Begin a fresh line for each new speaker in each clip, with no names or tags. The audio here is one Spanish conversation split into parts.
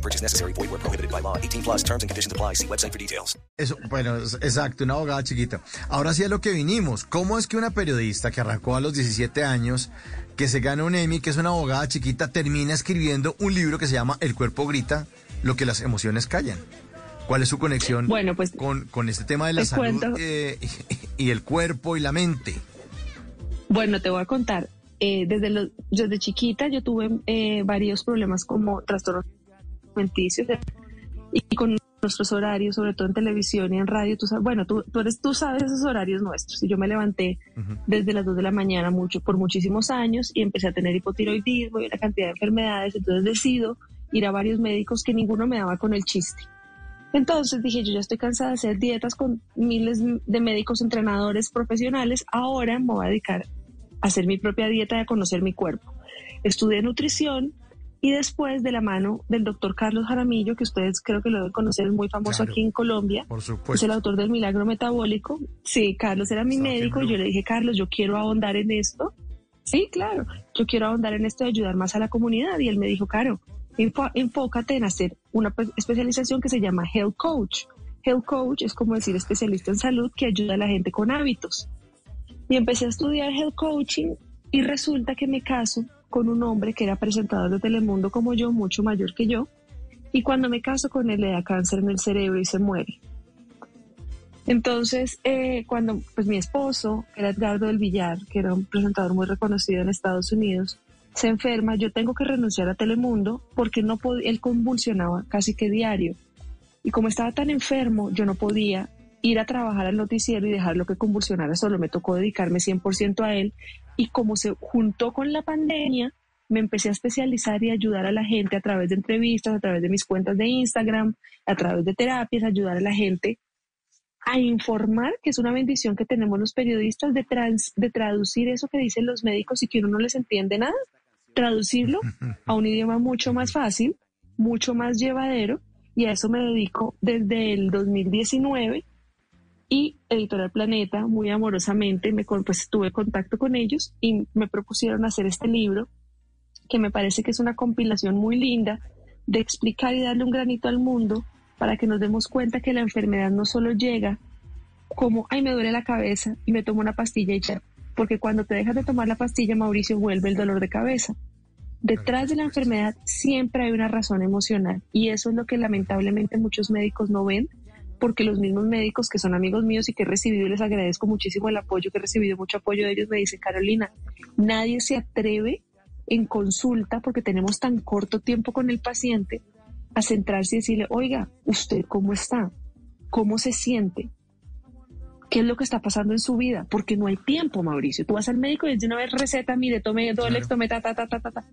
No purchase necessary. Void where prohibited by law. 18 plus terms and conditions apply. See website for details.
Eso, bueno, es- exacto, una abogada chiquita. Ahora sí a lo que vinimos. ¿Cómo es que una periodista que arrancó a los 17 años, que se gana un Emmy, que es una abogada chiquita, termina escribiendo un libro que se llama El cuerpo grita, lo que las emociones callan? ¿Cuál es su conexión
Bueno, pues,
con, con este tema de la salud eh, y el cuerpo y la mente?
Bueno, te voy a contar. Eh, desde, los- desde chiquita yo tuve eh, varios problemas como trastornos alimenticios y con nuestros horarios, sobre todo en televisión y en radio. Tú sabes, bueno, tú, tú, eres, tú sabes esos horarios nuestros. Y yo me levanté desde las 2 de la mañana mucho, por muchísimos años y empecé a tener hipotiroidismo y una cantidad de enfermedades. Entonces decido ir a varios médicos que ninguno me daba con el chiste. Entonces dije, yo ya estoy cansada de hacer dietas con miles de médicos, entrenadores profesionales, ahora me voy a dedicar a hacer mi propia dieta y a conocer mi cuerpo. Estudié nutrición y después de la mano del doctor Carlos Jaramillo, que ustedes creo que lo deben conocer, es muy famoso
Claro.
aquí en Colombia,
Por
es
supuesto.
el autor del milagro metabólico. Sí, Carlos era mi
Estaba
médico yo le dije, Carlos, yo quiero ahondar en esto. Sí, claro, yo quiero ahondar en esto y ayudar más a la comunidad. Y él me dijo, Caro, enfócate en hacer una pe- especialización que se llama Health Coach. Health Coach es como decir especialista en salud que ayuda a la gente con hábitos. Y empecé a estudiar Health Coaching y resulta que me caso con un hombre que era presentador de Telemundo como yo, mucho mayor que yo. Y cuando me caso con él le da cáncer en el cerebro y se muere. Entonces, eh, cuando pues mi esposo, que era Edgardo del Villar, que era un presentador muy reconocido en Estados Unidos, se enferma, yo tengo que renunciar a Telemundo porque no él convulsionaba casi que diario. Y como estaba tan enfermo, yo no podía ir a trabajar al noticiero y dejarlo que convulsionara solo. Me tocó dedicarme 100% a él. Y como se juntó con la pandemia, me empecé a especializar y ayudar a la gente a través de entrevistas, a través de mis cuentas de Instagram, a través de terapias, ayudar a la gente a informar, que es una bendición que tenemos los periodistas de, trans- de traducir eso que dicen los médicos y que uno no les entiende nada, traducirlo a un idioma mucho más fácil, mucho más llevadero, y a eso me dedico desde el 2019 y Editorial Planeta, muy amorosamente, me, pues tuve contacto con ellos y me propusieron hacer este libro, que me parece que es una compilación muy linda de explicar y darle un granito al mundo para que nos demos cuenta que la enfermedad no solo llega como, ay, me duele la cabeza y me tomo una pastilla y ya, porque cuando te dejas de tomar la pastilla, Mauricio, vuelve el dolor de cabeza. Detrás de la enfermedad siempre hay una razón emocional y eso es lo que lamentablemente muchos médicos no ven porque los mismos médicos que son amigos míos y que he recibido y les agradezco muchísimo el apoyo, que he recibido mucho apoyo de ellos, me dicen, Carolina, nadie se atreve en consulta porque tenemos tan corto tiempo con el paciente a centrarse y decirle, oiga, ¿usted cómo está? ¿Cómo se siente? ¿Qué es lo que está pasando en su vida? Porque no hay tiempo, Mauricio. Tú vas al médico y de una vez receta, mire, tome Dolex, tome ta, ta, ta, ta, ta, ta.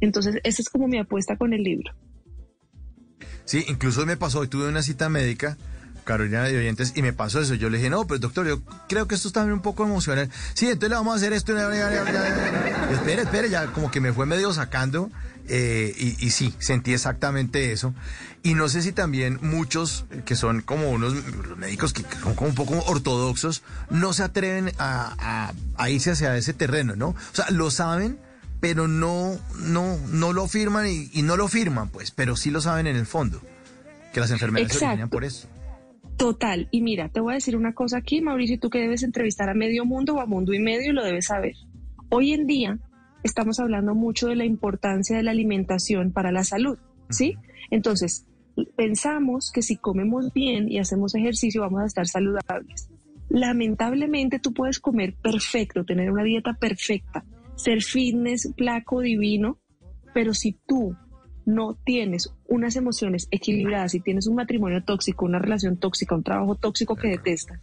Entonces, esa es como mi apuesta con el libro.
Sí, incluso me pasó, hoy tuve una cita médica, Carolina de Oyentes, y me pasó eso. Yo le dije, no, pero doctor, yo creo que esto está un poco emocional. Sí, entonces le vamos a hacer esto. Y espere, espere, ya como que me fue medio sacando. eh, y, y sí, sentí exactamente eso. Y no sé si también muchos eh, que son como unos médicos que son como un poco ortodoxos, no se atreven a, a- a irse hacia ese terreno, ¿no? O sea, lo saben, pero no, no, no lo firman y, y no lo firman, pues, pero sí lo saben en el fondo, que las enfermedades se originan por eso.
Total. Y mira, te voy a decir una cosa aquí, Mauricio, tú que debes entrevistar a medio mundo o a mundo y medio, lo debes saber. Hoy en día estamos hablando mucho de la importancia de la alimentación para la salud, ¿sí? Entonces, pensamos que si comemos bien y hacemos ejercicio vamos a estar saludables. Lamentablemente tú puedes comer perfecto, tener una dieta perfecta, ser fitness, flaco, divino, pero si tú no tienes unas emociones equilibradas, si tienes un matrimonio tóxico, una relación tóxica, un trabajo tóxico que detestas,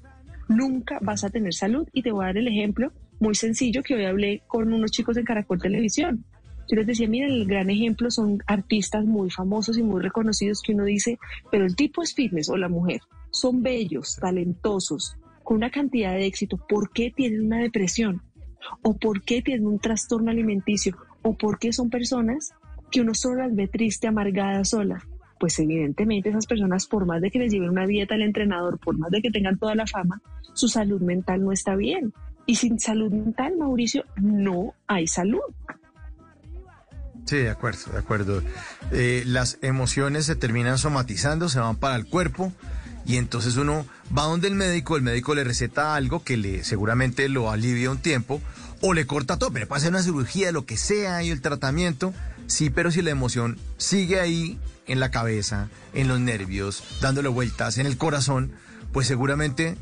nunca vas a tener salud. Y te voy a dar el ejemplo muy sencillo que hoy hablé con unos chicos en Caracol Televisión. Yo les decía, miren, el gran ejemplo son artistas muy famosos y muy reconocidos que uno dice, pero el tipo es fitness o la mujer. son bellos, talentosos, con una cantidad de éxito, ¿por qué tienen una depresión? ¿O por qué tienen un trastorno alimenticio? ¿O por qué son personas que uno solo las ve triste, amargada, sola? Pues evidentemente esas personas, por más de que les lleven una dieta al entrenador, por más de que tengan toda la fama, su salud mental no está bien. Y sin salud mental, Mauricio, no hay salud.
Sí, de acuerdo, de acuerdo. Eh, las emociones se terminan somatizando, se van para el cuerpo y entonces uno va donde el médico, el médico le receta algo que le seguramente lo alivia un tiempo o le corta todo, pero hacer una cirugía, lo que sea y el tratamiento. Sí, pero si la emoción sigue ahí en la cabeza, en los nervios, dándole vueltas, en el corazón, pues seguramente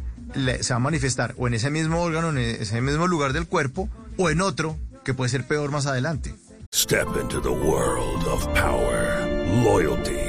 se va a manifestar o en ese mismo órgano, en ese mismo lugar del cuerpo o en otro que puede ser peor más adelante.
Step into the world of power, loyalty,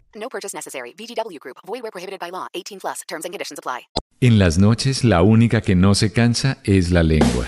No purchase necessary. VGW Group. Void where prohibited by law. 18 plus. Terms and conditions apply.
En las noches la única que no se cansa es la lengua.